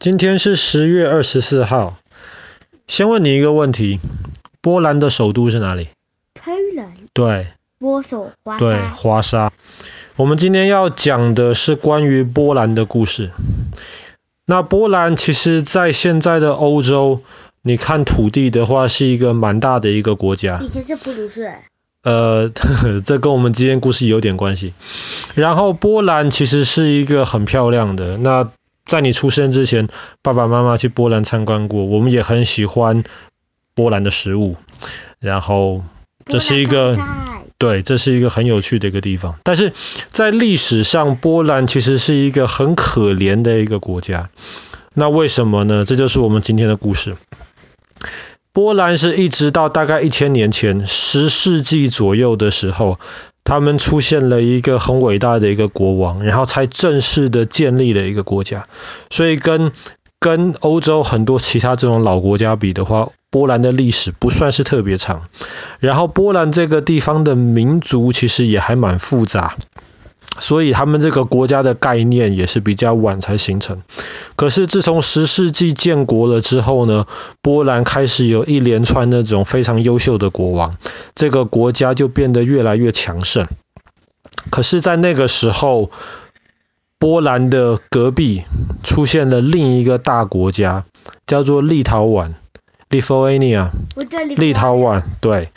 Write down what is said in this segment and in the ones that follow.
今天是十月二十四号。先问你一个问题：波兰的首都是哪里？波兰。对。波索华沙。对，华沙。我们今天要讲的是关于波兰的故事。那波兰其实在现在的欧洲，你看土地的话，是一个蛮大的一个国家。以前是普鲁士。呃呵呵，这跟我们今天故事有点关系。然后波兰其实是一个很漂亮的那。在你出生之前，爸爸妈妈去波兰参观过，我们也很喜欢波兰的食物。然后这是一个，对，这是一个很有趣的一个地方。但是在历史上，波兰其实是一个很可怜的一个国家。那为什么呢？这就是我们今天的故事。波兰是一直到大概一千年前，十世纪左右的时候。他们出现了一个很伟大的一个国王，然后才正式的建立了一个国家。所以跟跟欧洲很多其他这种老国家比的话，波兰的历史不算是特别长。然后波兰这个地方的民族其实也还蛮复杂。所以他们这个国家的概念也是比较晚才形成。可是自从十世纪建国了之后呢，波兰开始有一连串那种非常优秀的国王，这个国家就变得越来越强盛。可是，在那个时候，波兰的隔壁出现了另一个大国家，叫做立陶宛 （Lithuania）。立陶宛，对。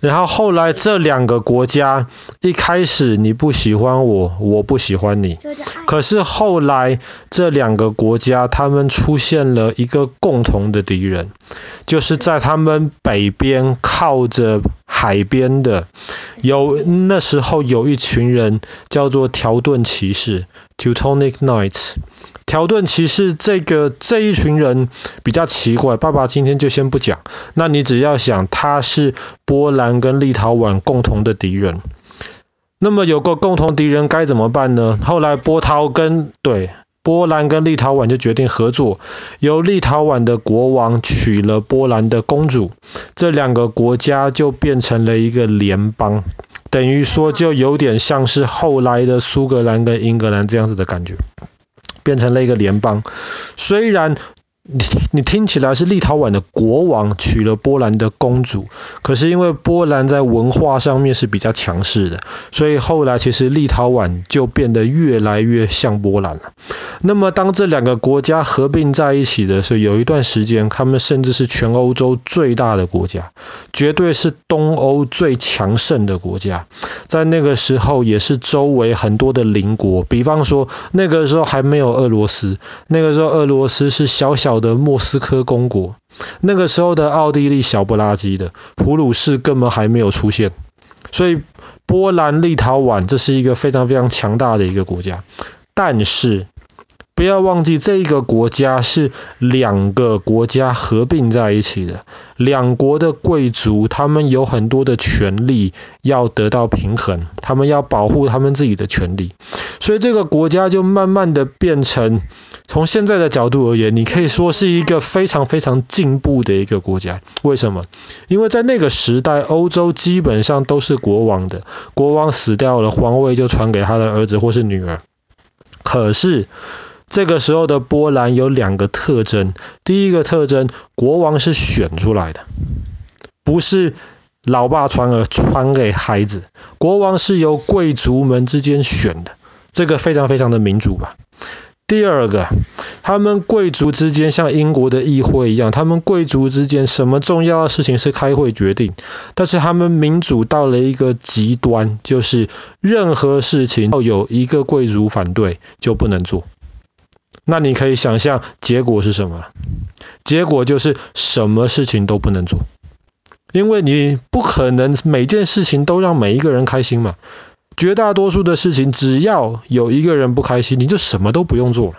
然后后来这两个国家，一开始你不喜欢我，我不喜欢你。可是后来这两个国家，他们出现了一个共同的敌人，就是在他们北边靠着海边的，有那时候有一群人叫做条顿骑士 （Teutonic Knights）。条顿骑士这个这一群人比较奇怪，爸爸今天就先不讲。那你只要想，他是波兰跟立陶宛共同的敌人。那么有个共同敌人该怎么办呢？后来波涛跟对波兰跟立陶宛就决定合作，由立陶宛的国王娶了波兰的公主，这两个国家就变成了一个联邦，等于说就有点像是后来的苏格兰跟英格兰这样子的感觉。变成了一个联邦，虽然你你听起来是立陶宛的国王娶了波兰的公主，可是因为波兰在文化上面是比较强势的，所以后来其实立陶宛就变得越来越像波兰了。那么当这两个国家合并在一起的时候，有一段时间，他们甚至是全欧洲最大的国家，绝对是东欧最强盛的国家。在那个时候，也是周围很多的邻国，比方说那个时候还没有俄罗斯，那个时候俄罗斯是小小的莫斯科公国，那个时候的奥地利小不拉几的，普鲁士根本还没有出现，所以波兰、立陶宛这是一个非常非常强大的一个国家，但是。不要忘记，这一个国家是两个国家合并在一起的，两国的贵族他们有很多的权利要得到平衡，他们要保护他们自己的权利，所以这个国家就慢慢的变成，从现在的角度而言，你可以说是一个非常非常进步的一个国家。为什么？因为在那个时代，欧洲基本上都是国王的，国王死掉了，皇位就传给他的儿子或是女儿。可是，这个时候的波兰有两个特征，第一个特征，国王是选出来的，不是老爸传儿传给孩子，国王是由贵族们之间选的，这个非常非常的民主吧。第二个，他们贵族之间像英国的议会一样，他们贵族之间什么重要的事情是开会决定，但是他们民主到了一个极端，就是任何事情要有一个贵族反对就不能做。那你可以想象结果是什么？结果就是什么事情都不能做，因为你不可能每件事情都让每一个人开心嘛。绝大多数的事情，只要有一个人不开心，你就什么都不用做了。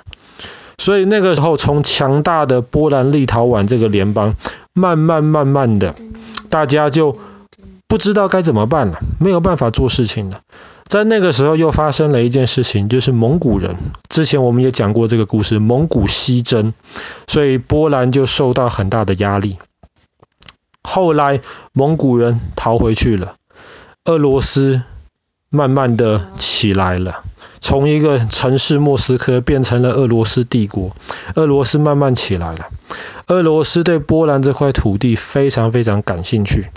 所以那个时候，从强大的波兰立陶宛这个联邦，慢慢慢慢的，大家就不知道该怎么办了，没有办法做事情了。在那个时候又发生了一件事情，就是蒙古人。之前我们也讲过这个故事，蒙古西征，所以波兰就受到很大的压力。后来蒙古人逃回去了，俄罗斯慢慢的起来了。从一个城市莫斯科变成了俄罗斯帝国，俄罗斯慢慢起来了。俄罗斯对波兰这块土地非常非常感兴趣，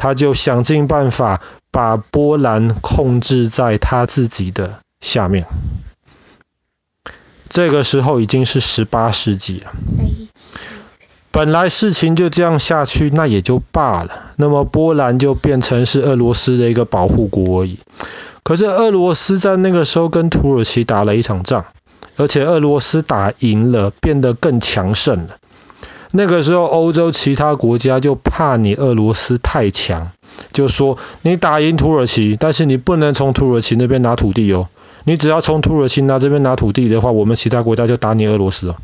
他就想尽办法把波兰控制在他自己的下面。这个时候已经是十八世纪了。本来事情就这样下去，那也就罢了。那么波兰就变成是俄罗斯的一个保护国而已。可是俄罗斯在那个时候跟土耳其打了一场仗，而且俄罗斯打赢了，变得更强盛了。那个时候欧洲其他国家就怕你俄罗斯太强，就说你打赢土耳其，但是你不能从土耳其那边拿土地哦。你只要从土耳其拿这边拿土地的话，我们其他国家就打你俄罗斯哦。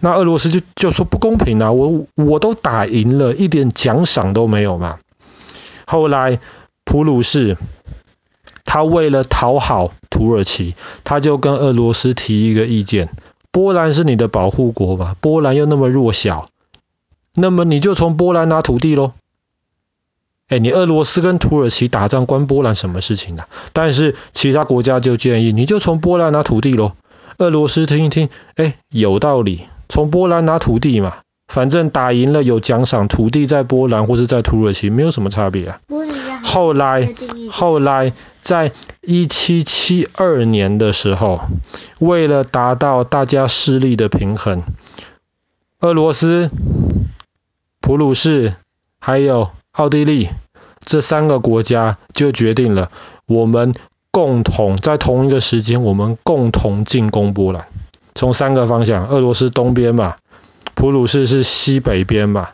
那俄罗斯就就说不公平啊，我我都打赢了，一点奖赏都没有嘛。后来普鲁士他为了讨好土耳其，他就跟俄罗斯提一个意见：波兰是你的保护国吧？波兰又那么弱小，那么你就从波兰拿土地喽。哎，你俄罗斯跟土耳其打仗关波兰什么事情啊？但是其他国家就建议你就从波兰拿土地喽。俄罗斯听一听，哎，有道理，从波兰拿土地嘛，反正打赢了有奖赏，土地在波兰或是在土耳其没有什么差别啊。后来，后来在一七七二年的时候，为了达到大家势力的平衡，俄罗斯、普鲁士还有奥地利这三个国家就决定了，我们共同在同一个时间，我们共同进攻波兰。从三个方向，俄罗斯东边嘛，普鲁士是西北边嘛，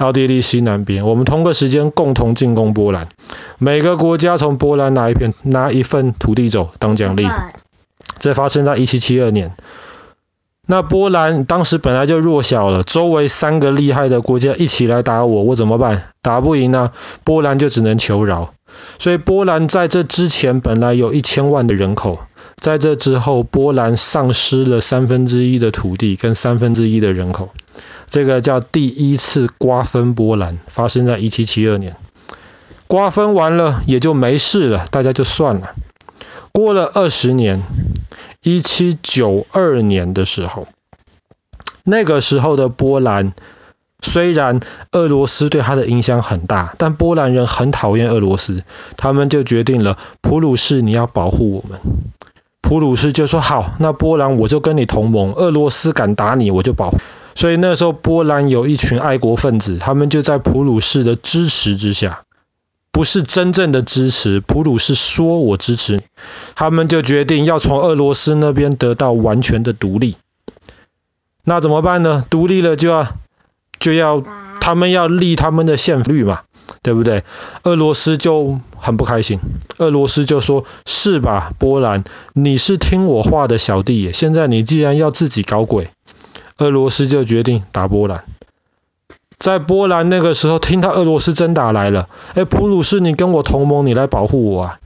奥地利西南边，我们同个时间共同进攻波兰。每个国家从波兰拿一片，拿一份土地走当奖励。这发生在一七七二年。那波兰当时本来就弱小了，周围三个厉害的国家一起来打我，我怎么办？打不赢呢，波兰就只能求饶。所以波兰在这之前本来有一千万的人口，在这之后波兰丧失了三分之一的土地跟三分之一的人口，这个叫第一次瓜分波兰，发生在一七七二年。瓜分完了也就没事了，大家就算了。过了二十年。一七九二年的时候，那个时候的波兰，虽然俄罗斯对他的影响很大，但波兰人很讨厌俄罗斯，他们就决定了，普鲁士你要保护我们。普鲁士就说好，那波兰我就跟你同盟，俄罗斯敢打你，我就保护。所以那时候波兰有一群爱国分子，他们就在普鲁士的支持之下。不是真正的支持，普鲁士说我支持，他们就决定要从俄罗斯那边得到完全的独立。那怎么办呢？独立了就要就要他们要立他们的宪律嘛，对不对？俄罗斯就很不开心，俄罗斯就说：是吧，波兰，你是听我话的小弟，现在你既然要自己搞鬼，俄罗斯就决定打波兰。在波兰那个时候，听到俄罗斯真打来了，哎，普鲁士，你跟我同盟，你来保护我啊！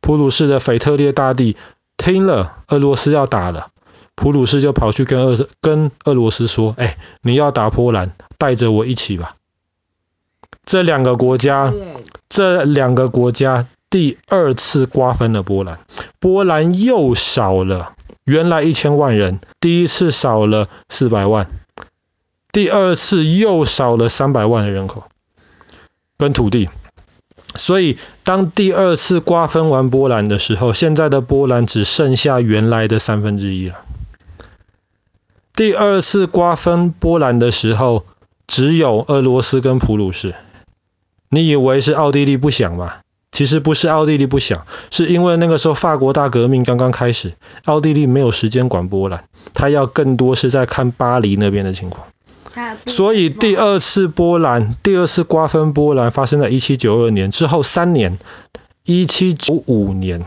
普鲁士的腓特烈大帝听了俄罗斯要打了，普鲁士就跑去跟俄跟俄罗斯说，哎，你要打波兰，带着我一起吧。这两个国家，这两个国家第二次瓜分了波兰，波兰又少了原来一千万人，第一次少了四百万。第二次又少了三百万的人口跟土地，所以当第二次瓜分完波兰的时候，现在的波兰只剩下原来的三分之一了。第二次瓜分波兰的时候，只有俄罗斯跟普鲁士。你以为是奥地利不想吗？其实不是奥地利不想，是因为那个时候法国大革命刚刚开始，奥地利没有时间管波兰，他要更多是在看巴黎那边的情况。所以第二次波兰，第二次瓜分波兰发生在一七九二年之后三年，一七九五年，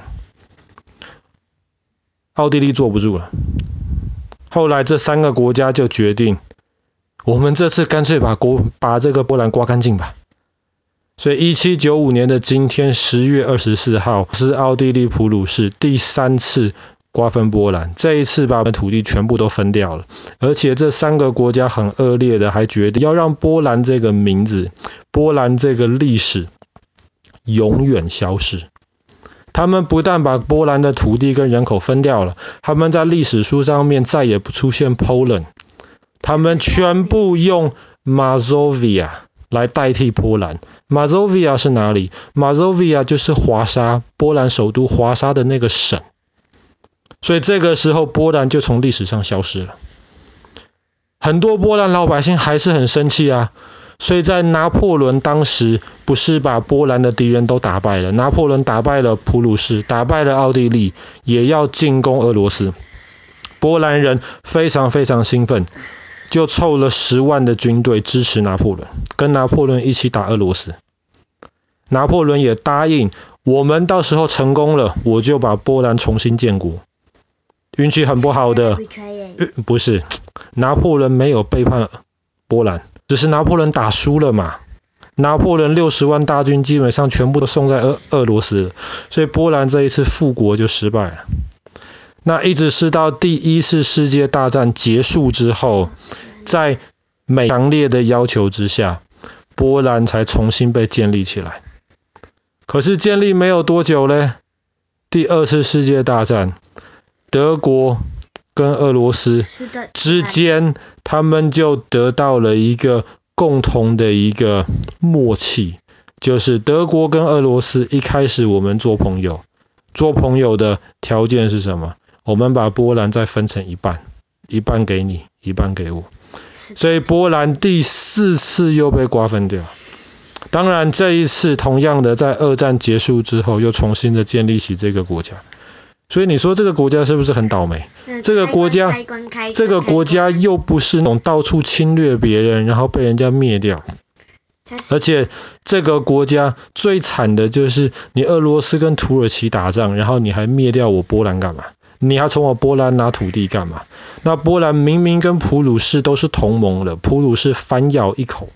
奥地利坐不住了。后来这三个国家就决定，我们这次干脆把国把这个波兰刮干净吧。所以一七九五年的今天十月二十四号是奥地利普鲁士第三次。瓜分波兰，这一次把我们土地全部都分掉了，而且这三个国家很恶劣的，还决定要让波兰这个名字、波兰这个历史永远消失。他们不但把波兰的土地跟人口分掉了，他们在历史书上面再也不出现 Poland，他们全部用 Mazovia 来代替波兰。Mazovia 是哪里？Mazovia 就是华沙，波兰首都华沙的那个省。所以这个时候波兰就从历史上消失了。很多波兰老百姓还是很生气啊。所以在拿破仑当时不是把波兰的敌人都打败了，拿破仑打败了普鲁士，打败了奥地利，也要进攻俄罗斯。波兰人非常非常兴奋，就凑了十万的军队支持拿破仑，跟拿破仑一起打俄罗斯。拿破仑也答应，我们到时候成功了，我就把波兰重新建国。运气很不好的，不是，拿破仑没有背叛波兰。只是拿破仑打输了嘛，拿破仑六十万大军基本上全部都送在俄俄罗斯了，所以波兰这一次复国就失败了。那一直是到第一次世界大战结束之后，在美强烈的要求之下，波兰才重新被建立起来。可是建立没有多久嘞，第二次世界大战，德国。跟俄罗斯之间，他们就得到了一个共同的一个默契，就是德国跟俄罗斯一开始我们做朋友，做朋友的条件是什么？我们把波兰再分成一半，一半给你，一半给我，所以波兰第四次又被瓜分掉。当然这一次同样的，在二战结束之后，又重新的建立起这个国家。所以你说这个国家是不是很倒霉？这个国家，这个国家又不是那种到处侵略别人，然后被人家灭掉。而且这个国家最惨的就是你俄罗斯跟土耳其打仗，然后你还灭掉我波兰干嘛？你还从我波兰拿土地干嘛？那波兰明明跟普鲁士都是同盟的，普鲁士反咬一口。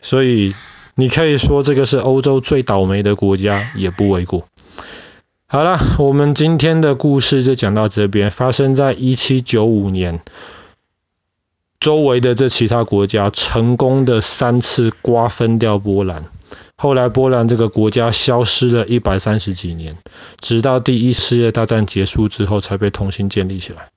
所以你可以说这个是欧洲最倒霉的国家，也不为过。好了，我们今天的故事就讲到这边。发生在一七九五年，周围的这其他国家成功的三次瓜分掉波兰。后来波兰这个国家消失了一百三十几年，直到第一次世界大战结束之后才被重新建立起来。